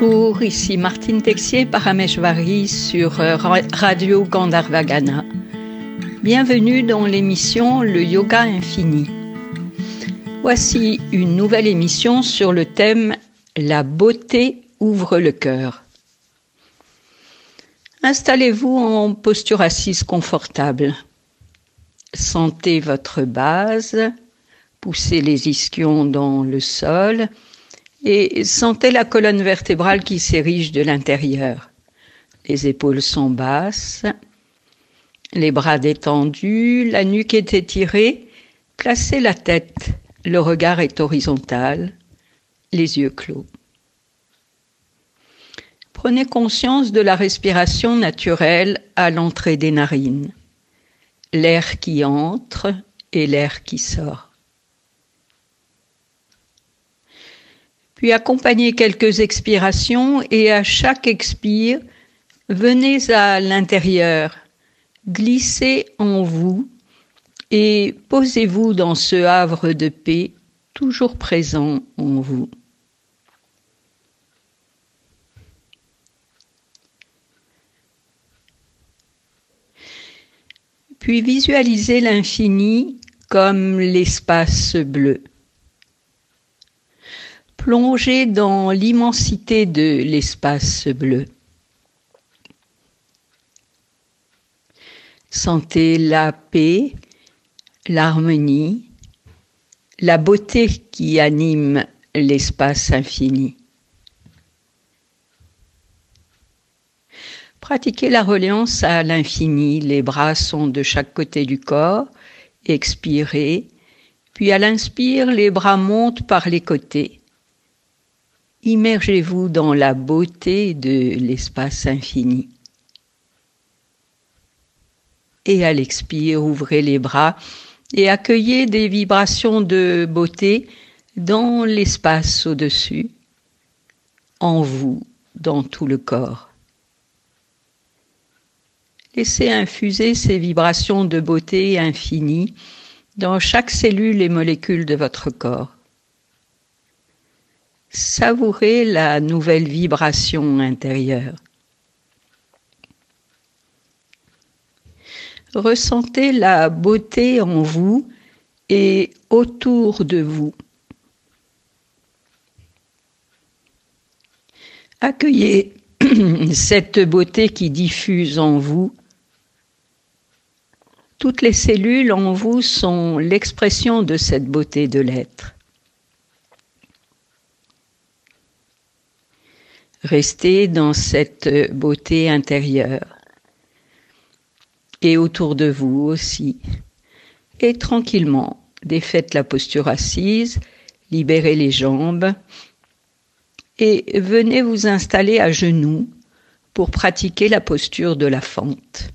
Bonjour, ici Martine Texier, Parameshvari sur euh, Radio Gandharvagana. Bienvenue dans l'émission Le Yoga Infini. Voici une nouvelle émission sur le thème La beauté ouvre le cœur. Installez-vous en posture assise confortable. Sentez votre base, poussez les ischions dans le sol et sentez la colonne vertébrale qui s'érige de l'intérieur. Les épaules sont basses, les bras détendus, la nuque est étirée, placez la tête, le regard est horizontal, les yeux clos. Prenez conscience de la respiration naturelle à l'entrée des narines, l'air qui entre et l'air qui sort. Puis accompagnez quelques expirations et à chaque expire, venez à l'intérieur, glissez en vous et posez-vous dans ce havre de paix toujours présent en vous. Puis visualisez l'infini comme l'espace bleu. Plongez dans l'immensité de l'espace bleu. Sentez la paix, l'harmonie, la beauté qui anime l'espace infini. Pratiquez la reliance à l'infini. Les bras sont de chaque côté du corps. Expirez. Puis à l'inspire, les bras montent par les côtés. Immergez-vous dans la beauté de l'espace infini. Et à l'expire, ouvrez les bras et accueillez des vibrations de beauté dans l'espace au-dessus, en vous, dans tout le corps. Laissez infuser ces vibrations de beauté infinie dans chaque cellule et molécule de votre corps. Savourez la nouvelle vibration intérieure. Ressentez la beauté en vous et autour de vous. Accueillez cette beauté qui diffuse en vous. Toutes les cellules en vous sont l'expression de cette beauté de l'être. Restez dans cette beauté intérieure et autour de vous aussi. Et tranquillement, défaites la posture assise, libérez les jambes et venez vous installer à genoux pour pratiquer la posture de la fente.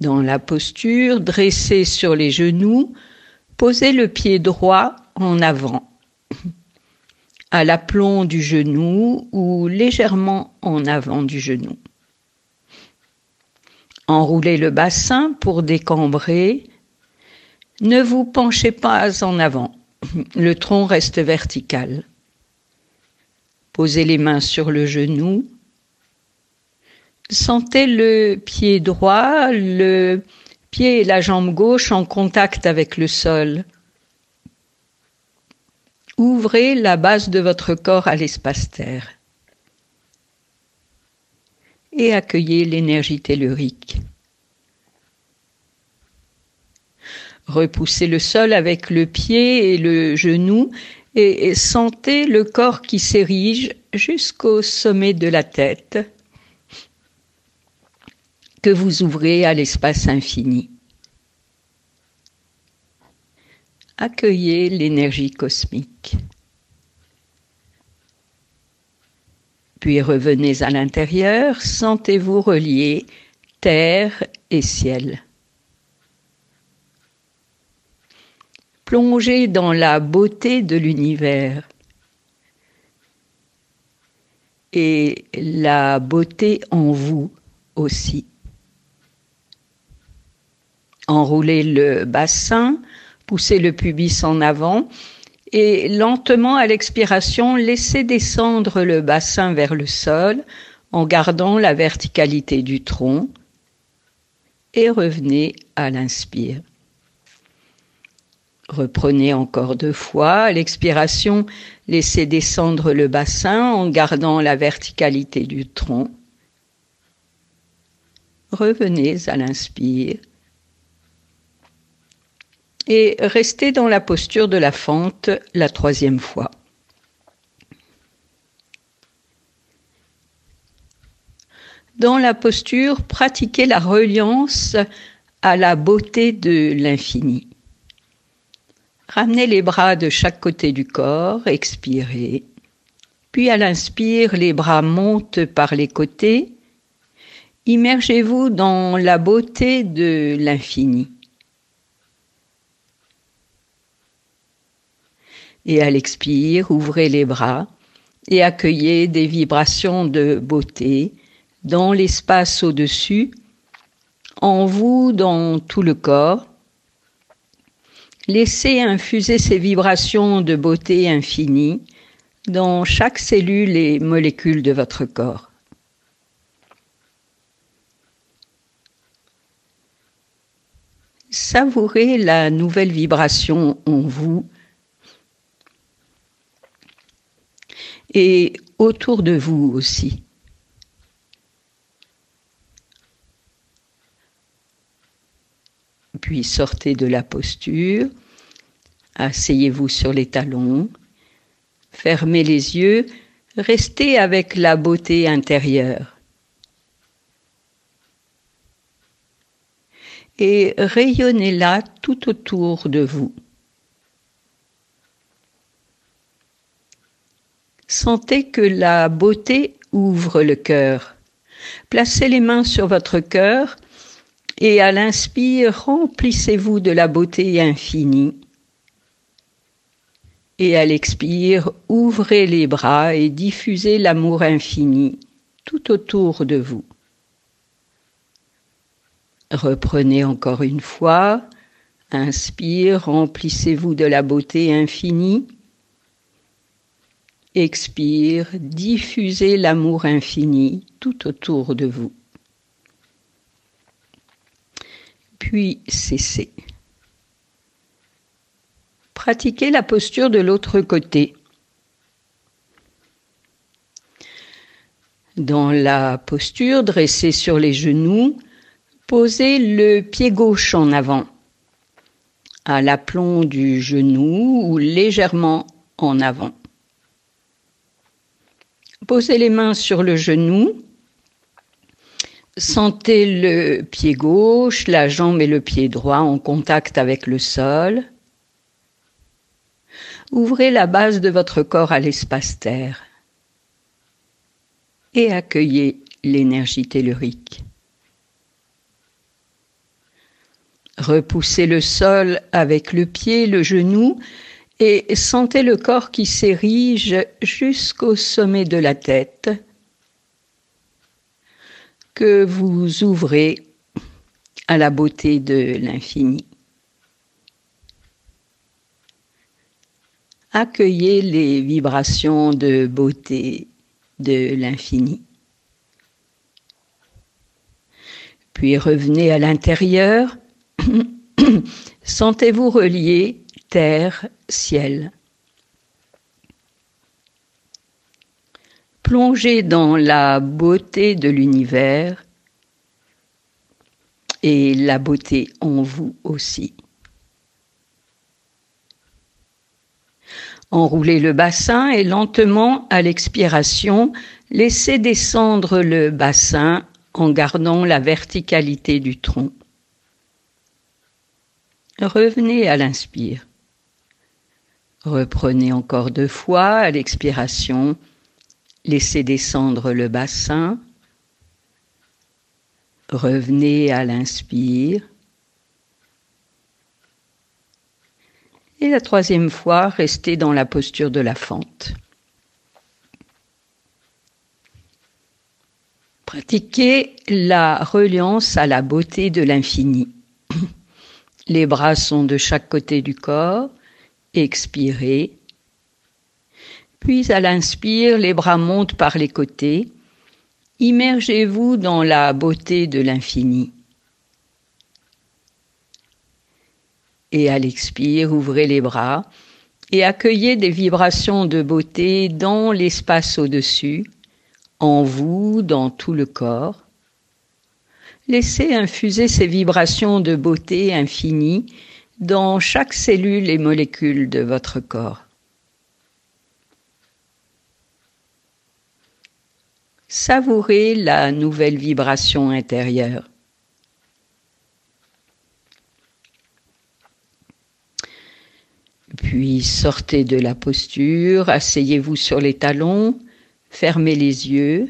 Dans la posture, dressez sur les genoux, posez le pied droit en avant à l'aplomb du genou ou légèrement en avant du genou. Enroulez le bassin pour décambrer. Ne vous penchez pas en avant. Le tronc reste vertical. Posez les mains sur le genou. Sentez le pied droit, le pied et la jambe gauche en contact avec le sol. Ouvrez la base de votre corps à l'espace terre et accueillez l'énergie tellurique. Repoussez le sol avec le pied et le genou et sentez le corps qui s'érige jusqu'au sommet de la tête que vous ouvrez à l'espace infini. Accueillez l'énergie cosmique. Puis revenez à l'intérieur, sentez-vous relié terre et ciel. Plongez dans la beauté de l'univers et la beauté en vous aussi. Enroulez le bassin Poussez le pubis en avant Et lentement à l'expiration, laissez descendre le bassin vers le sol en gardant la verticalité du tronc et revenez à l'inspire. Reprenez encore deux fois. À l'expiration, laissez descendre le bassin en gardant la verticalité du tronc. Revenez à l'inspire. Et restez dans la posture de la fente la troisième fois. Dans la posture, pratiquez la reliance à la beauté de l'infini. Ramenez les bras de chaque côté du corps, expirez. Puis à l'inspire, les bras montent par les côtés. Immergez-vous dans la beauté de l'infini. Et à l'expire, ouvrez les bras et accueillez des vibrations de beauté, dans l'espace au-dessus, en vous, dans tout le corps. Laissez infuser ces vibrations de beauté infinie dans chaque cellule et molécule de votre corps. Savourez la nouvelle vibration en vous et autour de vous aussi. Puis sortez de la posture, asseyez-vous sur les talons, fermez les yeux, restez avec la beauté intérieure. Et rayonnez-la tout autour de vous. Sentez que la beauté ouvre le cœur. Placez les mains sur votre cœur et à l'inspire, remplissez-vous de la beauté infinie. Et à l'expire, ouvrez les bras et diffusez l'amour infini tout autour de vous. Reprenez encore une fois. Inspire, remplissez-vous de la beauté infinie. Expire, diffusez l'amour infini tout autour de vous. puis cessez. Pratiquez la posture de l'autre côté. Dans la posture, dressée sur les genoux, posez le pied gauche en avant, à l'aplomb du genou ou légèrement en avant. Posez les mains sur le genou Sentez le pied gauche, la jambe et le pied droit en contact avec le sol. Ouvrez la base de votre corps à l'espace terre et accueillez l'énergie tellurique. Repoussez le sol avec le pied, le genou et sentez le corps qui s'érige jusqu'au sommet de la tête que vous ouvrez à la beauté de l'infini. Accueillez les vibrations de beauté de l'infini. Puis revenez à l'intérieur. Sentez-vous relié terre, ciel. Plongez dans la beauté de l'univers et la beauté en vous aussi. Enroulez le bassin et lentement, à l'expiration, laissez descendre le bassin en gardant la verticalité du tronc. Revenez à l'inspire. Reprenez encore deux fois à l'expiration Laissez descendre le bassin. Revenez à l'inspire. Et la troisième fois, restez dans la posture de la fente. Pratiquez la reliance à la beauté de l'infini. Les bras sont de chaque côté du corps. Expirez. Puis à l'inspire, les bras montent par les côtés. Immergez-vous dans la beauté de l'infini. Et à l'expire, ouvrez les bras et accueillez des vibrations de beauté dans l'espace au-dessus, en vous, dans tout le corps. Laissez infuser ces vibrations de beauté infinie dans chaque cellule et molécule de votre corps. Savourez la nouvelle vibration intérieure. Puis sortez de la posture, asseyez-vous sur les talons, fermez les yeux.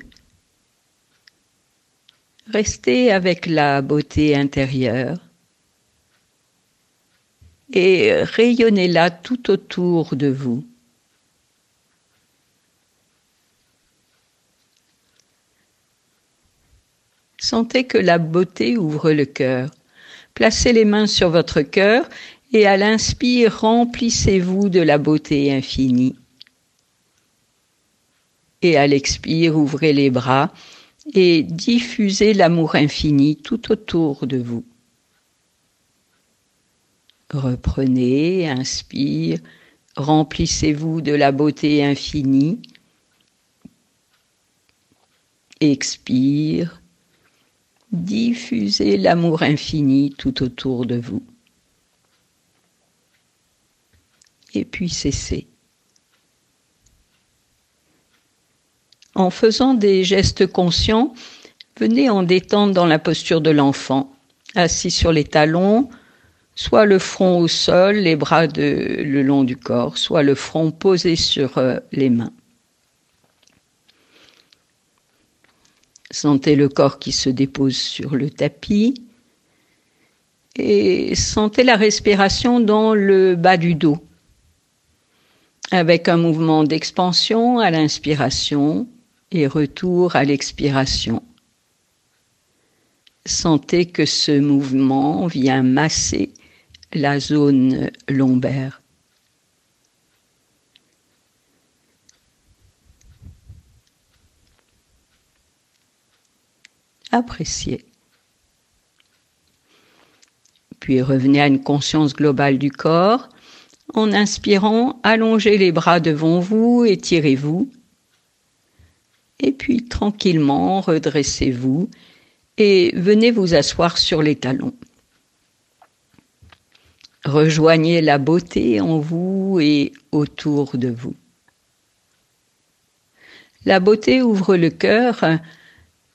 Restez avec la beauté intérieure et rayonnez-la tout autour de vous. Sentez que la beauté ouvre le cœur. Placez les mains sur votre cœur et à l'inspire, remplissez-vous de la beauté infinie. Et à l'expire, ouvrez les bras et diffusez l'amour infini tout autour de vous. Reprenez, inspire, remplissez-vous de la beauté infinie. Expire, diffusez l'amour infini tout autour de vous. Et puis cessez. En faisant des gestes conscients, venez en détendre dans la posture de l'enfant, assis sur les talons, soit le front au sol, les bras le long du corps, soit le front posé sur euh, les mains. Sentez le corps qui se dépose sur le tapis et sentez la respiration dans le bas du dos, avec un mouvement d'expansion à l'inspiration et retour à l'expiration. Sentez que ce mouvement vient masser la zone lombaire. appréciez. Puis revenez à une conscience globale du corps. En inspirant, allongez les bras devant vous, étirez-vous. Et puis tranquillement, redressez-vous et venez vous asseoir sur les talons. Rejoignez la beauté en vous et autour de vous. La beauté ouvre le cœur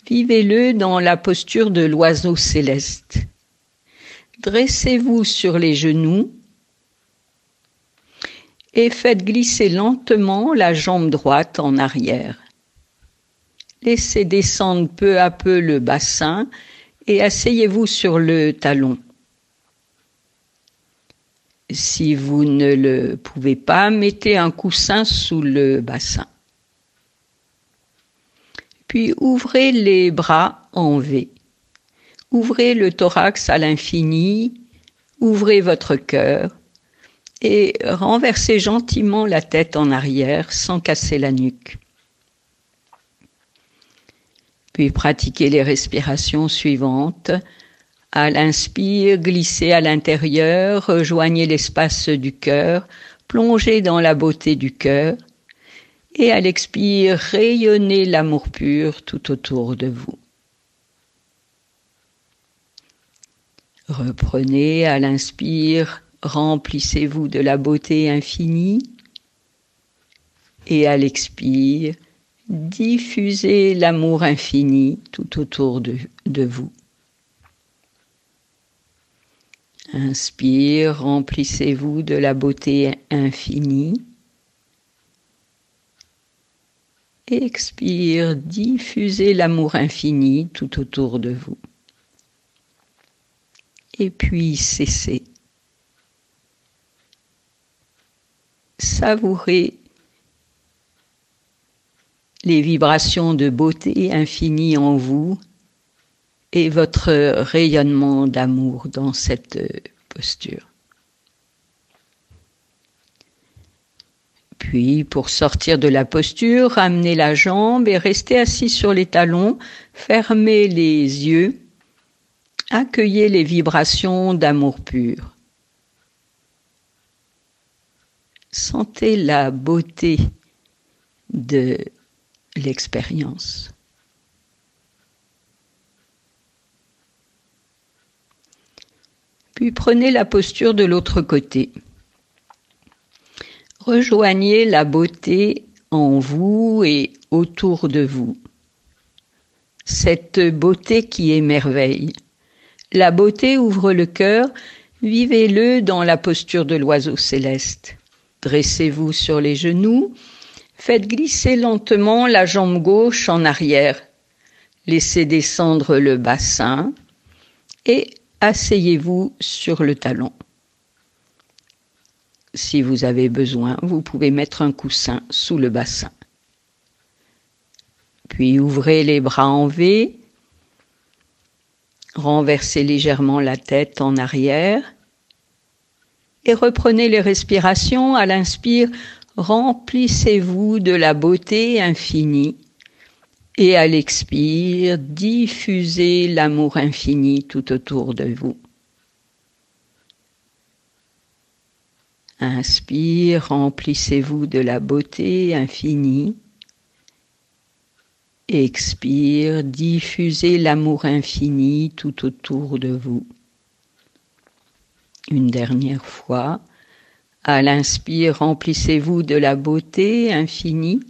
Vivez-le dans la posture de l'oiseau céleste. Dressez-vous sur les genoux et faites glisser lentement la jambe droite en arrière. Laissez descendre peu à peu le bassin et asseyez-vous sur le talon. Si vous ne le pouvez pas, mettez un coussin sous le bassin. Puis ouvrez les bras en V. Ouvrez le thorax à l'infini, ouvrez votre cœur et renversez gentiment la tête en arrière sans casser la nuque. Puis pratiquez les respirations suivantes. À l'inspire, glissez à l'intérieur, rejoignez l'espace du cœur, plongez dans la beauté du cœur et à l'expire, rayonnez l'amour pur tout autour de vous. Reprenez à l'inspire, remplissez-vous de la beauté infinie et à l'expire, diffusez l'amour infini tout autour de, de vous. Inspire, remplissez-vous de la beauté infinie expire, diffusez l'amour infini tout autour de vous. Et puis cessez. Savourez les vibrations de beauté infinie en vous et votre rayonnement d'amour dans cette posture. Puis, pour sortir de la posture, ramenez la jambe et restez assis sur les talons, fermez les yeux, accueillez les vibrations d'amour pur. Sentez la beauté de l'expérience. Puis prenez la posture de l'autre côté. Rejoignez la beauté en vous et autour de vous. Cette beauté qui émerveille. La beauté ouvre le cœur, vivez-le dans la posture de l'oiseau céleste. Dressez-vous sur les genoux, faites glisser lentement la jambe gauche en arrière. Laissez descendre le bassin et asseyez-vous sur le talon. Si vous avez besoin, vous pouvez mettre un coussin sous le bassin. Puis ouvrez les bras en V, renversez légèrement la tête en arrière et reprenez les respirations. À l'inspire, remplissez-vous de la beauté infinie et à l'expire, diffusez l'amour infini tout autour de vous. Inspire, remplissez-vous de la beauté infinie. Expire, diffusez l'amour infini tout autour de vous. Une dernière fois. À l'inspire, remplissez-vous de la beauté infinie.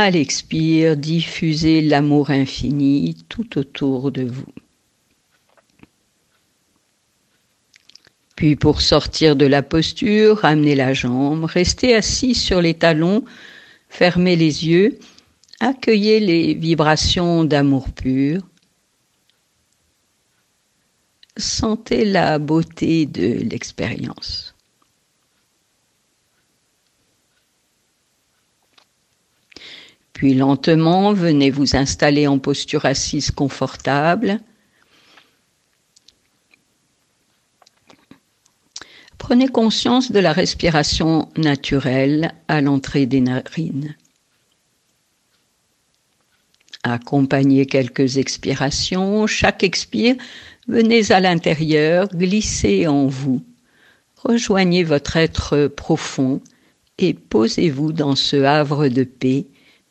À l'expire, diffusez l'amour infini tout autour de vous. Puis pour sortir de la posture, ramenez la jambe, restez assis sur les talons, fermez les yeux, accueillez les vibrations d'amour pur. Sentez la beauté de l'expérience. Puis lentement, venez vous installer en posture assise confortable. Prenez conscience de la respiration naturelle à l'entrée des narines. Accompagnez quelques expirations. Chaque expire, venez à l'intérieur, glissez en vous. Rejoignez votre être profond et posez-vous dans ce havre de paix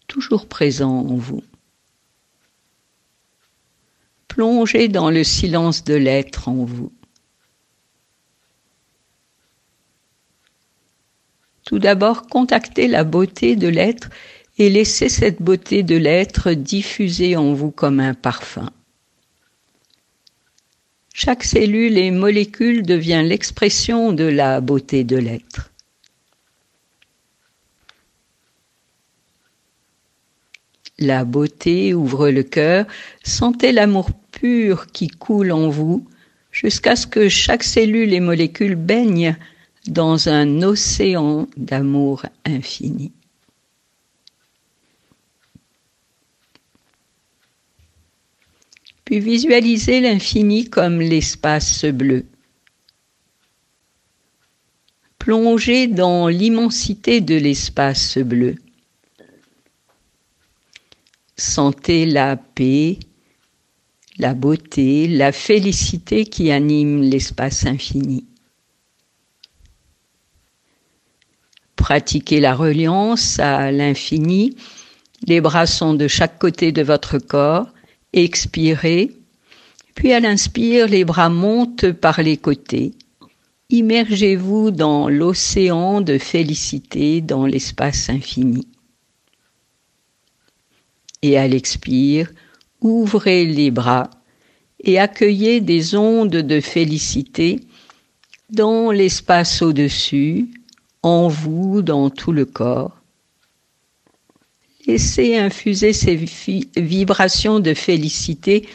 toujours présent en vous. Plongez dans le silence de l'être en vous. Tout d'abord, contactez la beauté de l'être et laissez cette beauté de l'être diffuser en vous comme un parfum. Chaque cellule et molécule devient l'expression de la beauté de l'être. La beauté ouvre le cœur, sentez l'amour pur qui coule en vous jusqu'à ce que chaque cellule et molécule baigne dans un océan d'amour infini. Puis visualisez l'infini comme l'espace bleu. Plongez dans l'immensité de l'espace bleu. Sentez la paix, la beauté, la félicité qui anime l'espace infini. Pratiquez la reliance à l'infini. Les bras sont de chaque côté de votre corps. Expirez. Puis à l'inspire, les bras montent par les côtés. Immergez-vous dans l'océan de félicité dans l'espace infini et à l'expire, ouvrez les bras et accueillez des ondes de félicité dans l'espace au-dessus, en vous, dans tout le corps. Laissez infuser ces vibrations de félicité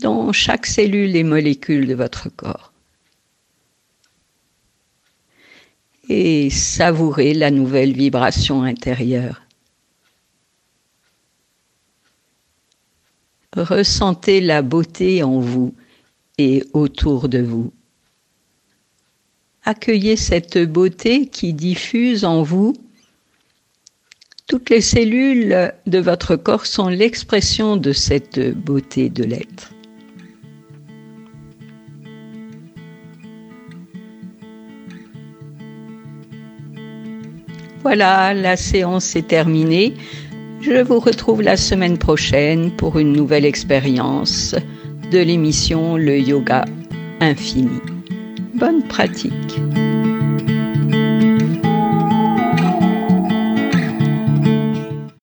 dans chaque cellule et molécule de votre corps. Et savourez la nouvelle vibration intérieure. Ressentez la beauté en vous et autour de vous. accueillez cette beauté qui diffuse en vous. Toutes les cellules de votre corps sont l'expression de cette beauté de l'être. Voilà, la séance est terminée. Je vous retrouve la semaine prochaine pour une nouvelle expérience de l'émission Le Yoga Infini. Bonne pratique.